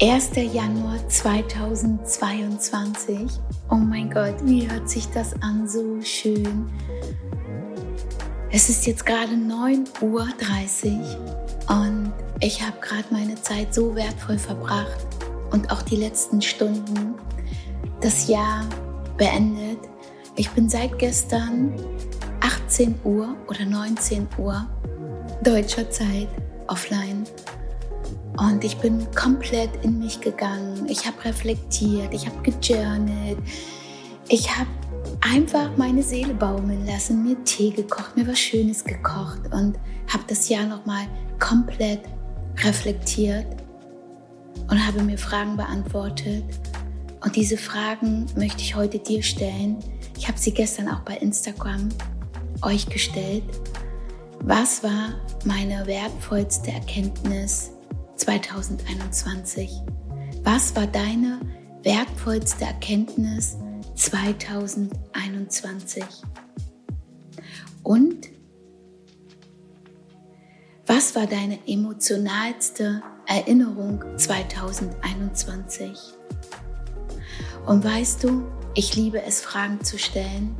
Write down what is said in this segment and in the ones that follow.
1. Januar 2022. Oh mein Gott, wie hört sich das an? So schön. Es ist jetzt gerade 9.30 Uhr und ich habe gerade meine Zeit so wertvoll verbracht und auch die letzten Stunden das Jahr beendet. Ich bin seit gestern 18 Uhr oder 19 Uhr deutscher Zeit offline und ich bin komplett in mich gegangen. Ich habe reflektiert, ich habe gejournelt. Ich habe einfach meine Seele baumeln lassen, mir Tee gekocht, mir was Schönes gekocht und habe das Jahr nochmal komplett reflektiert und habe mir Fragen beantwortet. Und diese Fragen möchte ich heute dir stellen. Ich habe sie gestern auch bei Instagram euch gestellt. Was war meine wertvollste Erkenntnis 2021? Was war deine wertvollste Erkenntnis 2021? Und was war deine emotionalste Erinnerung 2021? Und weißt du, ich liebe es, Fragen zu stellen.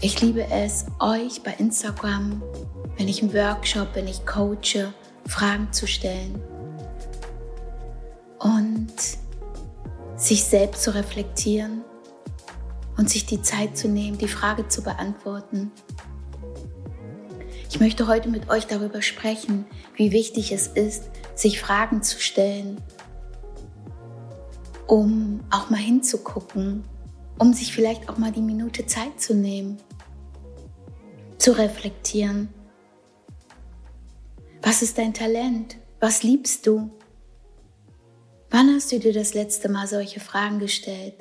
Ich liebe es, euch bei Instagram, wenn ich im Workshop, wenn ich coache, Fragen zu stellen sich selbst zu reflektieren und sich die Zeit zu nehmen, die Frage zu beantworten. Ich möchte heute mit euch darüber sprechen, wie wichtig es ist, sich Fragen zu stellen, um auch mal hinzugucken, um sich vielleicht auch mal die Minute Zeit zu nehmen, zu reflektieren was ist dein Talent? Was liebst du? Wann hast du dir das letzte Mal solche Fragen gestellt?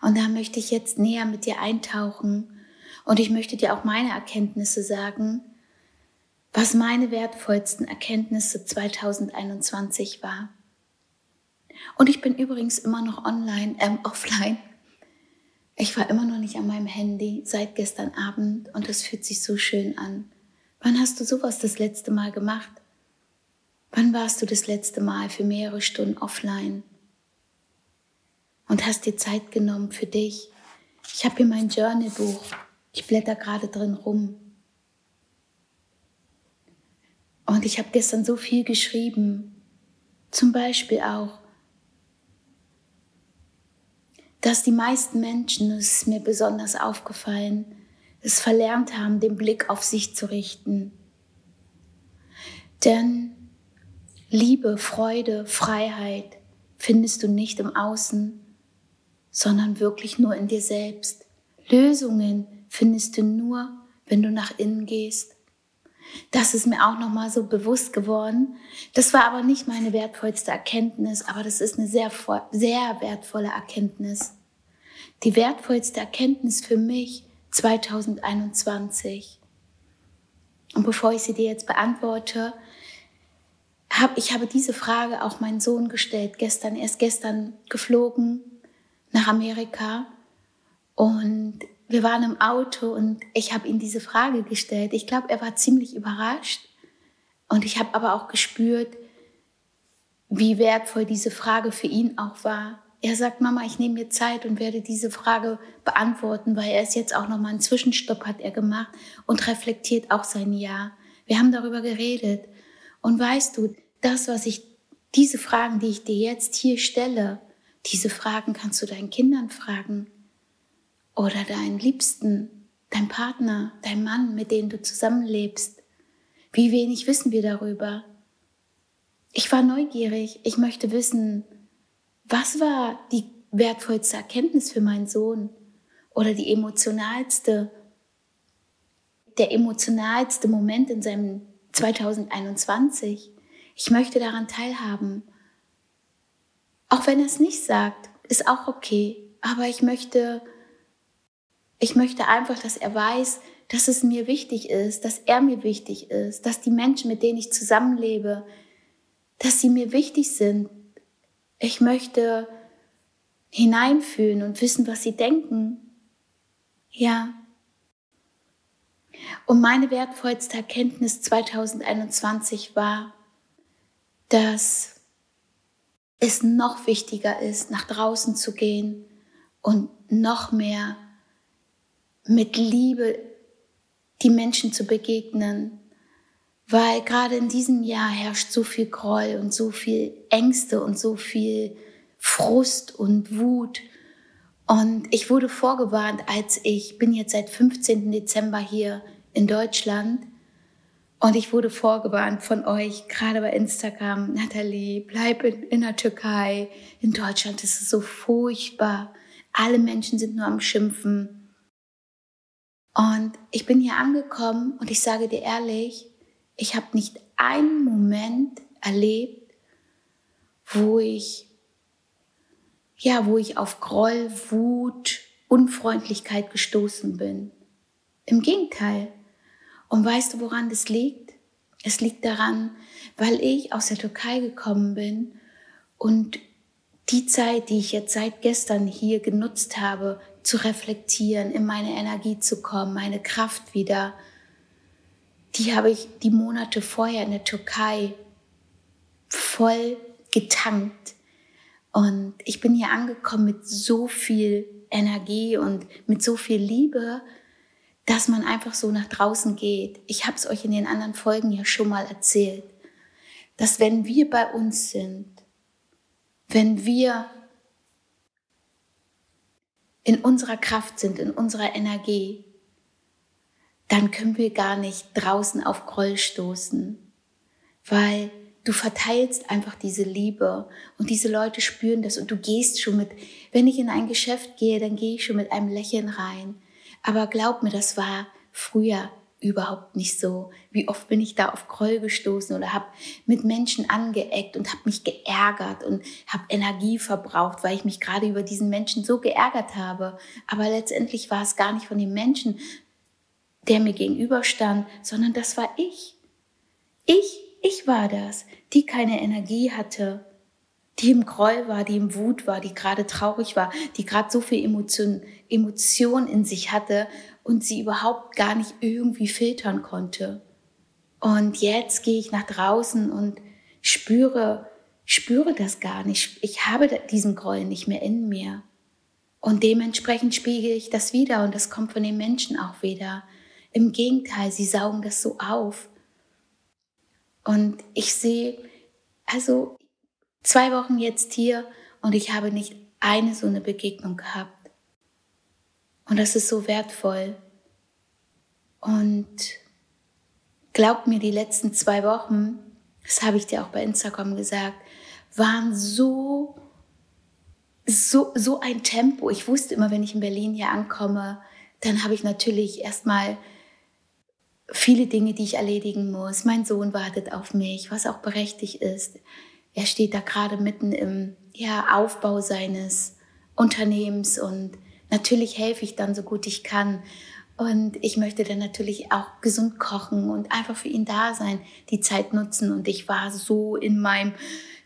Und da möchte ich jetzt näher mit dir eintauchen und ich möchte dir auch meine Erkenntnisse sagen, was meine wertvollsten Erkenntnisse 2021 war. Und ich bin übrigens immer noch online, ähm, offline. Ich war immer noch nicht an meinem Handy seit gestern Abend und es fühlt sich so schön an. Wann hast du sowas das letzte Mal gemacht? Wann warst du das letzte Mal für mehrere Stunden offline und hast dir Zeit genommen für dich? Ich habe hier mein Journalbuch. Ich blätter gerade drin rum. Und ich habe gestern so viel geschrieben. Zum Beispiel auch, dass die meisten Menschen, das ist mir besonders aufgefallen, es verlernt haben, den Blick auf sich zu richten. Denn Liebe, Freude, Freiheit findest du nicht im Außen, sondern wirklich nur in dir selbst. Lösungen findest du nur, wenn du nach innen gehst. Das ist mir auch noch mal so bewusst geworden. Das war aber nicht meine wertvollste Erkenntnis, aber das ist eine sehr, sehr wertvolle Erkenntnis. Die wertvollste Erkenntnis für mich 2021? Und bevor ich sie dir jetzt beantworte, habe ich habe diese Frage auch meinen Sohn gestellt. Gestern, er ist gestern geflogen nach Amerika und wir waren im Auto und ich habe ihm diese Frage gestellt. Ich glaube, er war ziemlich überrascht und ich habe aber auch gespürt, wie wertvoll diese Frage für ihn auch war. Er sagt, Mama, ich nehme mir Zeit und werde diese Frage beantworten, weil er ist jetzt auch nochmal einen Zwischenstopp hat er gemacht und reflektiert auch sein Jahr. Wir haben darüber geredet. Und weißt du, das, was ich, diese Fragen, die ich dir jetzt hier stelle, diese Fragen kannst du deinen Kindern fragen oder deinen Liebsten, dein Partner, dein Mann, mit dem du zusammenlebst. Wie wenig wissen wir darüber? Ich war neugierig. Ich möchte wissen, was war die wertvollste Erkenntnis für meinen Sohn oder die emotionalste, der emotionalste Moment in seinem 2021? Ich möchte daran teilhaben. Auch wenn er es nicht sagt, ist auch okay. Aber ich möchte, ich möchte einfach, dass er weiß, dass es mir wichtig ist, dass er mir wichtig ist, dass die Menschen, mit denen ich zusammenlebe, dass sie mir wichtig sind, ich möchte hineinfühlen und wissen, was sie denken. Ja. Und meine wertvollste Erkenntnis 2021 war, dass es noch wichtiger ist, nach draußen zu gehen und noch mehr mit Liebe die Menschen zu begegnen, weil gerade in diesem Jahr herrscht so viel Groll und so viel Ängste und so viel Frust und Wut. Und ich wurde vorgewarnt, als ich bin jetzt seit 15. Dezember hier in Deutschland und ich wurde vorgewarnt von euch, gerade bei Instagram, Nathalie, bleib in, in der Türkei. In Deutschland ist es so furchtbar. Alle Menschen sind nur am Schimpfen. Und ich bin hier angekommen und ich sage dir ehrlich, ich habe nicht einen Moment erlebt, wo ich, ja, wo ich auf Groll, Wut, Unfreundlichkeit gestoßen bin. Im Gegenteil. Und weißt du, woran das liegt? Es liegt daran, weil ich aus der Türkei gekommen bin und die Zeit, die ich jetzt seit gestern hier genutzt habe, zu reflektieren, in meine Energie zu kommen, meine Kraft wieder, die habe ich die Monate vorher in der Türkei voll getankt. Und ich bin hier angekommen mit so viel Energie und mit so viel Liebe, dass man einfach so nach draußen geht. Ich habe es euch in den anderen Folgen ja schon mal erzählt, dass wenn wir bei uns sind, wenn wir in unserer Kraft sind, in unserer Energie, dann können wir gar nicht draußen auf Groll stoßen, weil du verteilst einfach diese Liebe und diese Leute spüren das und du gehst schon mit, wenn ich in ein Geschäft gehe, dann gehe ich schon mit einem Lächeln rein. Aber glaub mir, das war früher überhaupt nicht so. Wie oft bin ich da auf Groll gestoßen oder habe mit Menschen angeeckt und habe mich geärgert und habe Energie verbraucht, weil ich mich gerade über diesen Menschen so geärgert habe. Aber letztendlich war es gar nicht von dem Menschen, der mir gegenüberstand, sondern das war ich. Ich, ich war das, die keine Energie hatte, die im Groll war, die im Wut war, die gerade traurig war, die gerade so viel Emotion, Emotion in sich hatte und sie überhaupt gar nicht irgendwie filtern konnte. Und jetzt gehe ich nach draußen und spüre, spüre das gar nicht. Ich habe diesen Groll nicht mehr in mir. Und dementsprechend spiegel ich das wieder und das kommt von den Menschen auch wieder. Im Gegenteil, sie saugen das so auf. Und ich sehe, also zwei Wochen jetzt hier und ich habe nicht eine so eine Begegnung gehabt. Und das ist so wertvoll. Und glaub mir, die letzten zwei Wochen, das habe ich dir auch bei Instagram gesagt, waren so, so, so ein Tempo. Ich wusste immer, wenn ich in Berlin hier ankomme, dann habe ich natürlich erstmal viele Dinge, die ich erledigen muss. Mein Sohn wartet auf mich, was auch berechtigt ist. Er steht da gerade mitten im ja, Aufbau seines Unternehmens und natürlich helfe ich dann so gut ich kann. Und ich möchte dann natürlich auch gesund kochen und einfach für ihn da sein, die Zeit nutzen. Und ich war so in meinem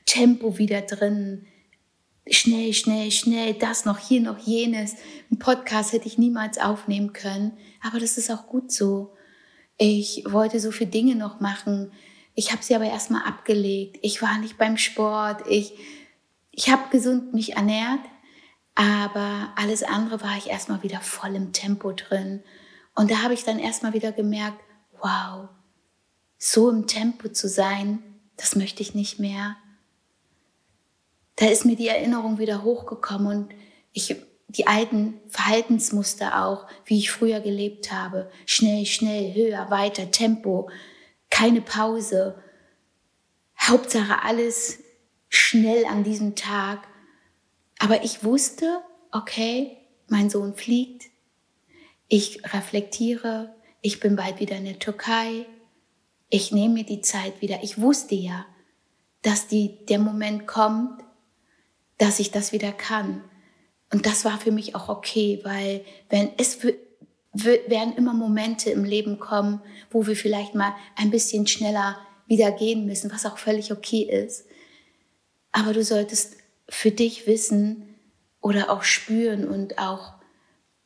Tempo wieder drin. Schnell, schnell, schnell, das noch, hier noch jenes. Ein Podcast hätte ich niemals aufnehmen können. Aber das ist auch gut so. Ich wollte so viele Dinge noch machen. Ich habe sie aber erstmal abgelegt. Ich war nicht beim Sport. Ich, ich habe gesund mich ernährt. Aber alles andere war ich erstmal wieder voll im Tempo drin. Und da habe ich dann erstmal wieder gemerkt, wow, so im Tempo zu sein, das möchte ich nicht mehr. Da ist mir die Erinnerung wieder hochgekommen und ich, die alten Verhaltensmuster auch, wie ich früher gelebt habe. Schnell, schnell, höher, weiter, Tempo, keine Pause. Hauptsache alles schnell an diesem Tag. Aber ich wusste, okay, mein Sohn fliegt, ich reflektiere, ich bin bald wieder in der Türkei, ich nehme mir die Zeit wieder. Ich wusste ja, dass die, der Moment kommt, dass ich das wieder kann. Und das war für mich auch okay, weil wenn es werden immer Momente im Leben kommen, wo wir vielleicht mal ein bisschen schneller wieder gehen müssen, was auch völlig okay ist. Aber du solltest für dich wissen oder auch spüren und auch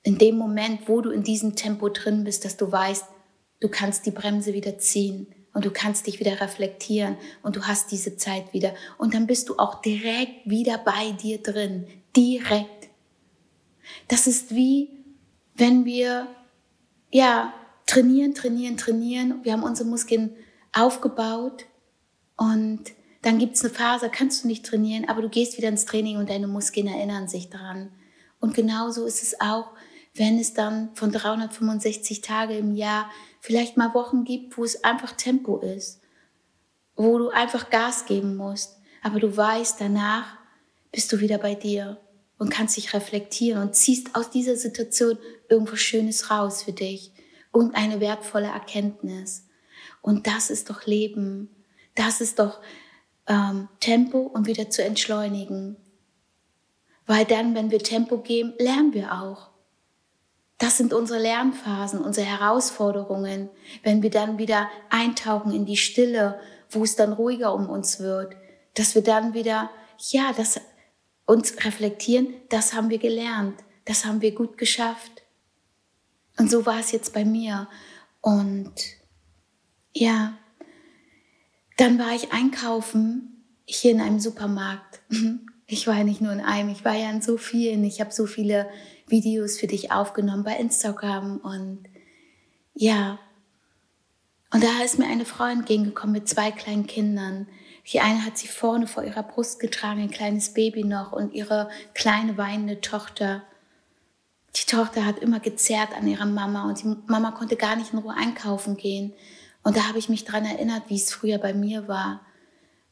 in dem Moment, wo du in diesem Tempo drin bist, dass du weißt, du kannst die Bremse wieder ziehen und du kannst dich wieder reflektieren und du hast diese Zeit wieder und dann bist du auch direkt wieder bei dir drin, direkt. Das ist wie, wenn wir, ja, trainieren, trainieren, trainieren. Wir haben unsere Muskeln aufgebaut und dann gibt es eine Phase, kannst du nicht trainieren, aber du gehst wieder ins Training und deine Muskeln erinnern sich daran. Und genauso ist es auch, wenn es dann von 365 Tage im Jahr vielleicht mal Wochen gibt, wo es einfach Tempo ist, wo du einfach Gas geben musst, aber du weißt, danach bist du wieder bei dir und kannst dich reflektieren und ziehst aus dieser Situation irgendwas Schönes raus für dich und eine wertvolle Erkenntnis. Und das ist doch Leben. Das ist doch ähm, Tempo und wieder zu entschleunigen. Weil dann, wenn wir Tempo geben, lernen wir auch. Das sind unsere Lernphasen, unsere Herausforderungen, wenn wir dann wieder eintauchen in die Stille, wo es dann ruhiger um uns wird, dass wir dann wieder, ja, das uns reflektieren, das haben wir gelernt, das haben wir gut geschafft. Und so war es jetzt bei mir. Und ja, dann war ich einkaufen hier in einem Supermarkt. Ich war ja nicht nur in einem, ich war ja in so vielen. Ich habe so viele Videos für dich aufgenommen bei Instagram und ja. Und da ist mir eine Frau entgegengekommen mit zwei kleinen Kindern. Die eine hat sie vorne vor ihrer Brust getragen, ein kleines Baby noch und ihre kleine weinende Tochter. Die Tochter hat immer gezerrt an ihrer Mama und die Mama konnte gar nicht in Ruhe einkaufen gehen. Und da habe ich mich dran erinnert, wie es früher bei mir war.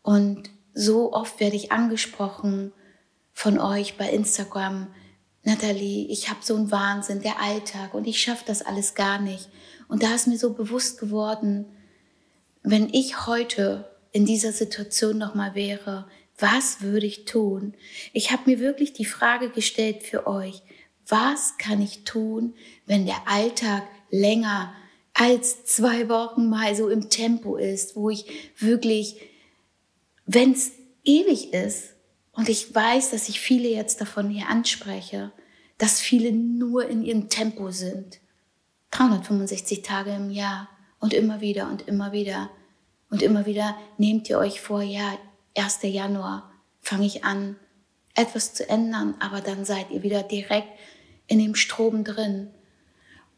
Und so oft werde ich angesprochen von euch bei Instagram. Nathalie, ich habe so einen Wahnsinn, der Alltag und ich schaffe das alles gar nicht. Und da ist mir so bewusst geworden, wenn ich heute in dieser Situation nochmal wäre, was würde ich tun? Ich habe mir wirklich die Frage gestellt für euch, was kann ich tun, wenn der Alltag länger als zwei Wochen mal so im Tempo ist, wo ich wirklich, wenn es ewig ist, und ich weiß, dass ich viele jetzt davon hier anspreche, dass viele nur in ihrem Tempo sind. 365 Tage im Jahr und immer wieder und immer wieder. Und immer wieder nehmt ihr euch vor, ja, 1. Januar fange ich an, etwas zu ändern, aber dann seid ihr wieder direkt in dem Strom drin.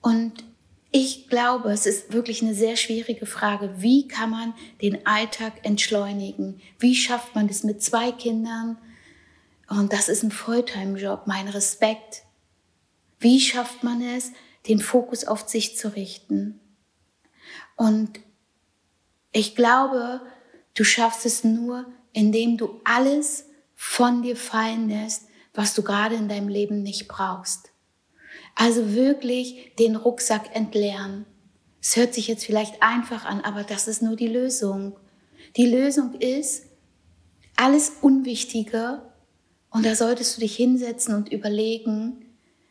Und ich glaube, es ist wirklich eine sehr schwierige Frage. Wie kann man den Alltag entschleunigen? Wie schafft man das mit zwei Kindern? Und das ist ein Fulltime-Job, mein Respekt. Wie schafft man es, den Fokus auf sich zu richten? Und ich glaube, du schaffst es nur, indem du alles von dir fallen lässt, was du gerade in deinem Leben nicht brauchst. Also wirklich den Rucksack entleeren. Es hört sich jetzt vielleicht einfach an, aber das ist nur die Lösung. Die Lösung ist alles Unwichtige und da solltest du dich hinsetzen und überlegen,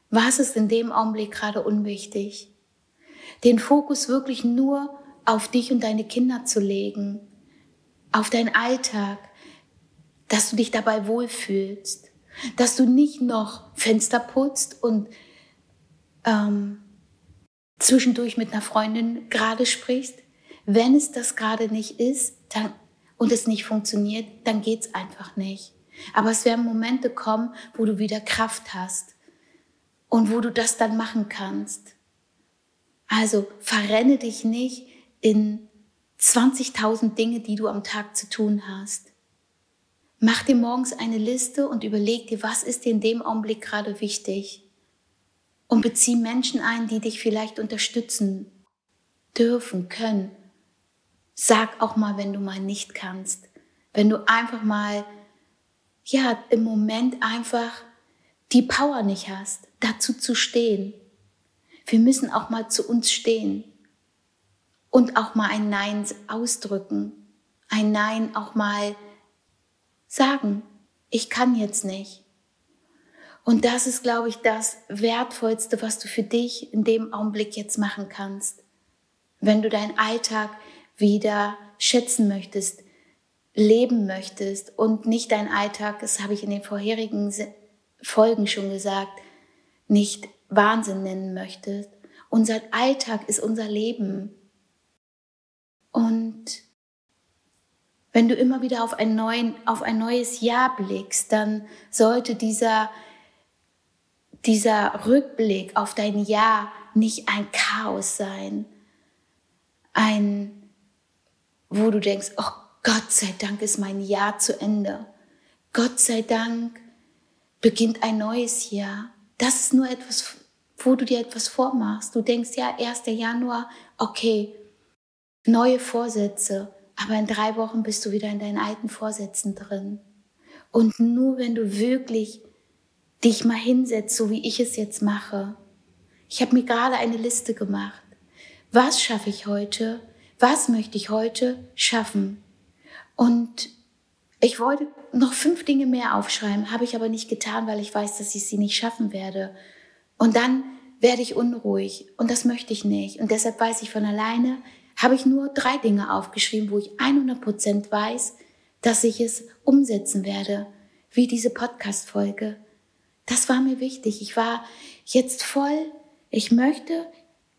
was ist in dem Augenblick gerade unwichtig. Den Fokus wirklich nur auf dich und deine Kinder zu legen, auf deinen Alltag, dass du dich dabei wohlfühlst, dass du nicht noch Fenster putzt und ähm, zwischendurch mit einer Freundin gerade sprichst. Wenn es das gerade nicht ist dann, und es nicht funktioniert, dann geht's einfach nicht. Aber es werden Momente kommen, wo du wieder Kraft hast und wo du das dann machen kannst. Also verrenne dich nicht in 20.000 Dinge, die du am Tag zu tun hast. Mach dir morgens eine Liste und überleg dir, was ist dir in dem Augenblick gerade wichtig und bezieh Menschen ein, die dich vielleicht unterstützen dürfen, können. Sag auch mal, wenn du mal nicht kannst. Wenn du einfach mal, ja, im Moment einfach die Power nicht hast, dazu zu stehen. Wir müssen auch mal zu uns stehen und auch mal ein Nein ausdrücken. Ein Nein auch mal sagen. Ich kann jetzt nicht. Und das ist, glaube ich, das Wertvollste, was du für dich in dem Augenblick jetzt machen kannst. Wenn du deinen Alltag wieder schätzen möchtest, leben möchtest und nicht deinen Alltag, das habe ich in den vorherigen Folgen schon gesagt, nicht Wahnsinn nennen möchtest. Unser Alltag ist unser Leben. Und wenn du immer wieder auf ein, neuen, auf ein neues Jahr blickst, dann sollte dieser, dieser Rückblick auf dein Jahr nicht ein Chaos sein. Ein, wo du denkst, oh Gott sei Dank ist mein Jahr zu Ende. Gott sei Dank beginnt ein neues Jahr. Das ist nur etwas, wo du dir etwas vormachst. Du denkst ja, 1. Januar, okay, neue Vorsätze, aber in drei Wochen bist du wieder in deinen alten Vorsätzen drin. Und nur wenn du wirklich dich mal hinsetzt, so wie ich es jetzt mache. Ich habe mir gerade eine Liste gemacht. Was schaffe ich heute? Was möchte ich heute schaffen? Und ich wollte noch fünf Dinge mehr aufschreiben, habe ich aber nicht getan, weil ich weiß, dass ich sie nicht schaffen werde. Und dann werde ich unruhig und das möchte ich nicht. Und deshalb weiß ich von alleine, habe ich nur drei Dinge aufgeschrieben, wo ich 100 Prozent weiß, dass ich es umsetzen werde, wie diese Podcast-Folge. Das war mir wichtig. Ich war jetzt voll, ich möchte,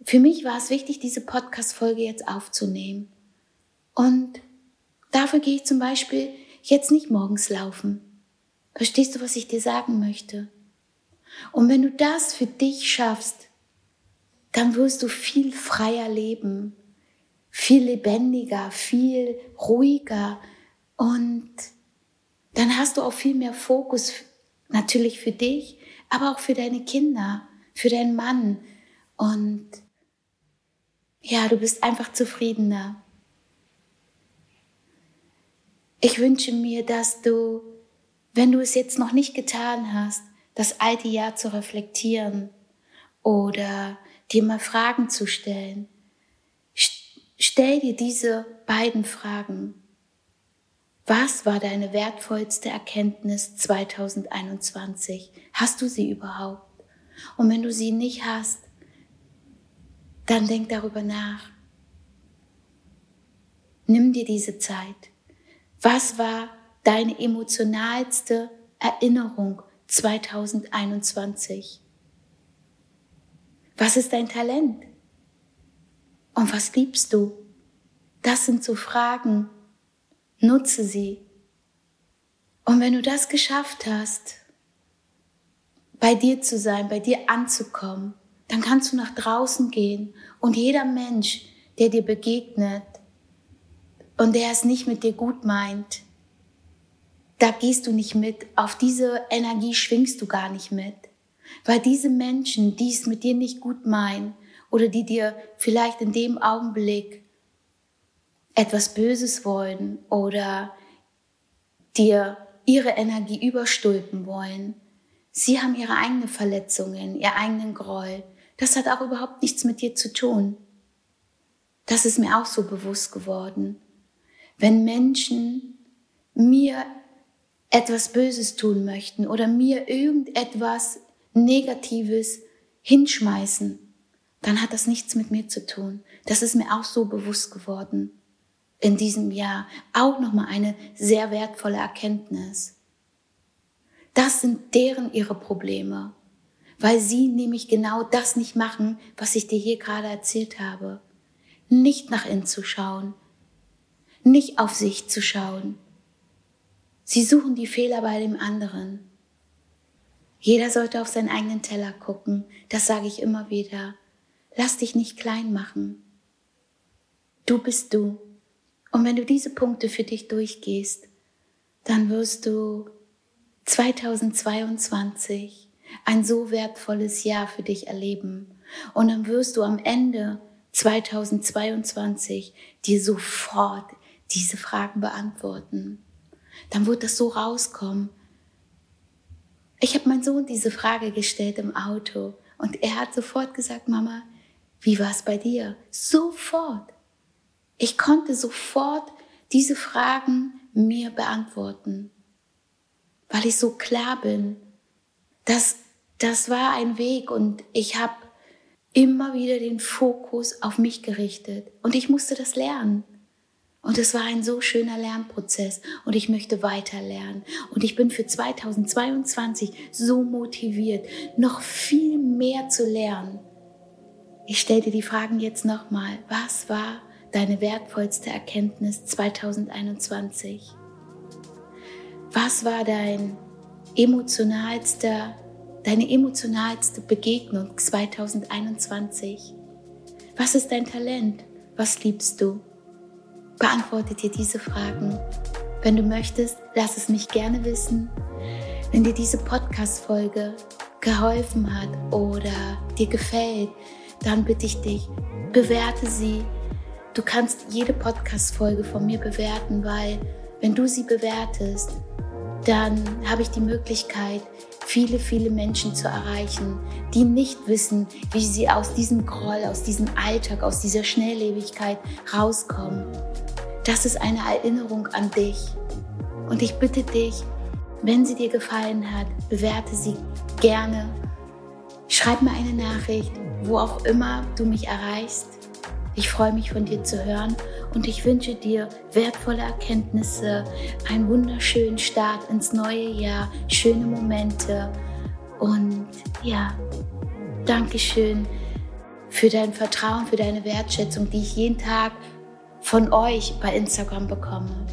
für mich war es wichtig, diese Podcast-Folge jetzt aufzunehmen. Und dafür gehe ich zum Beispiel jetzt nicht morgens laufen. Verstehst du, was ich dir sagen möchte? Und wenn du das für dich schaffst, dann wirst du viel freier leben, viel lebendiger, viel ruhiger und dann hast du auch viel mehr Fokus natürlich für dich, aber auch für deine Kinder, für deinen Mann und ja, du bist einfach zufriedener. Ich wünsche mir, dass du, wenn du es jetzt noch nicht getan hast, das alte Jahr zu reflektieren oder dir mal Fragen zu stellen. Stell dir diese beiden Fragen. Was war deine wertvollste Erkenntnis 2021? Hast du sie überhaupt? Und wenn du sie nicht hast, dann denk darüber nach. Nimm dir diese Zeit. Was war deine emotionalste Erinnerung 2021? Was ist dein Talent? Und was liebst du? Das sind so Fragen. Nutze sie. Und wenn du das geschafft hast, bei dir zu sein, bei dir anzukommen, dann kannst du nach draußen gehen und jeder Mensch, der dir begegnet und der es nicht mit dir gut meint, da gehst du nicht mit, auf diese Energie schwingst du gar nicht mit. Weil diese Menschen, die es mit dir nicht gut meinen oder die dir vielleicht in dem Augenblick etwas Böses wollen oder dir ihre Energie überstülpen wollen, sie haben ihre eigenen Verletzungen, ihr eigenen Groll. Das hat auch überhaupt nichts mit dir zu tun. Das ist mir auch so bewusst geworden. Wenn Menschen mir etwas Böses tun möchten oder mir irgendetwas Negatives hinschmeißen, dann hat das nichts mit mir zu tun. Das ist mir auch so bewusst geworden in diesem Jahr. Auch nochmal eine sehr wertvolle Erkenntnis. Das sind deren ihre Probleme, weil sie nämlich genau das nicht machen, was ich dir hier gerade erzählt habe. Nicht nach innen zu schauen, nicht auf sich zu schauen. Sie suchen die Fehler bei dem anderen. Jeder sollte auf seinen eigenen Teller gucken. Das sage ich immer wieder. Lass dich nicht klein machen. Du bist du. Und wenn du diese Punkte für dich durchgehst, dann wirst du 2022 ein so wertvolles Jahr für dich erleben. Und dann wirst du am Ende 2022 dir sofort diese Fragen beantworten. Dann wird das so rauskommen, ich habe meinem Sohn diese Frage gestellt im Auto und er hat sofort gesagt, Mama, wie war es bei dir? Sofort. Ich konnte sofort diese Fragen mir beantworten, weil ich so klar bin. Das, das war ein Weg und ich habe immer wieder den Fokus auf mich gerichtet und ich musste das lernen. Und es war ein so schöner Lernprozess und ich möchte weiter lernen. Und ich bin für 2022 so motiviert, noch viel mehr zu lernen. Ich stelle dir die Fragen jetzt nochmal. Was war deine wertvollste Erkenntnis 2021? Was war dein emotionalster, deine emotionalste Begegnung 2021? Was ist dein Talent? Was liebst du? Beantworte dir diese Fragen. Wenn du möchtest, lass es mich gerne wissen. Wenn dir diese Podcast-Folge geholfen hat oder dir gefällt, dann bitte ich dich, bewerte sie. Du kannst jede Podcast-Folge von mir bewerten, weil wenn du sie bewertest, dann habe ich die Möglichkeit, viele, viele Menschen zu erreichen, die nicht wissen, wie sie aus diesem Groll, aus diesem Alltag, aus dieser Schnelllebigkeit rauskommen. Das ist eine Erinnerung an dich. Und ich bitte dich, wenn sie dir gefallen hat, bewerte sie gerne. Schreib mir eine Nachricht, wo auch immer du mich erreichst. Ich freue mich von dir zu hören und ich wünsche dir wertvolle Erkenntnisse, einen wunderschönen Start ins neue Jahr, schöne Momente und ja, Dankeschön für dein Vertrauen, für deine Wertschätzung, die ich jeden Tag von euch bei Instagram bekomme.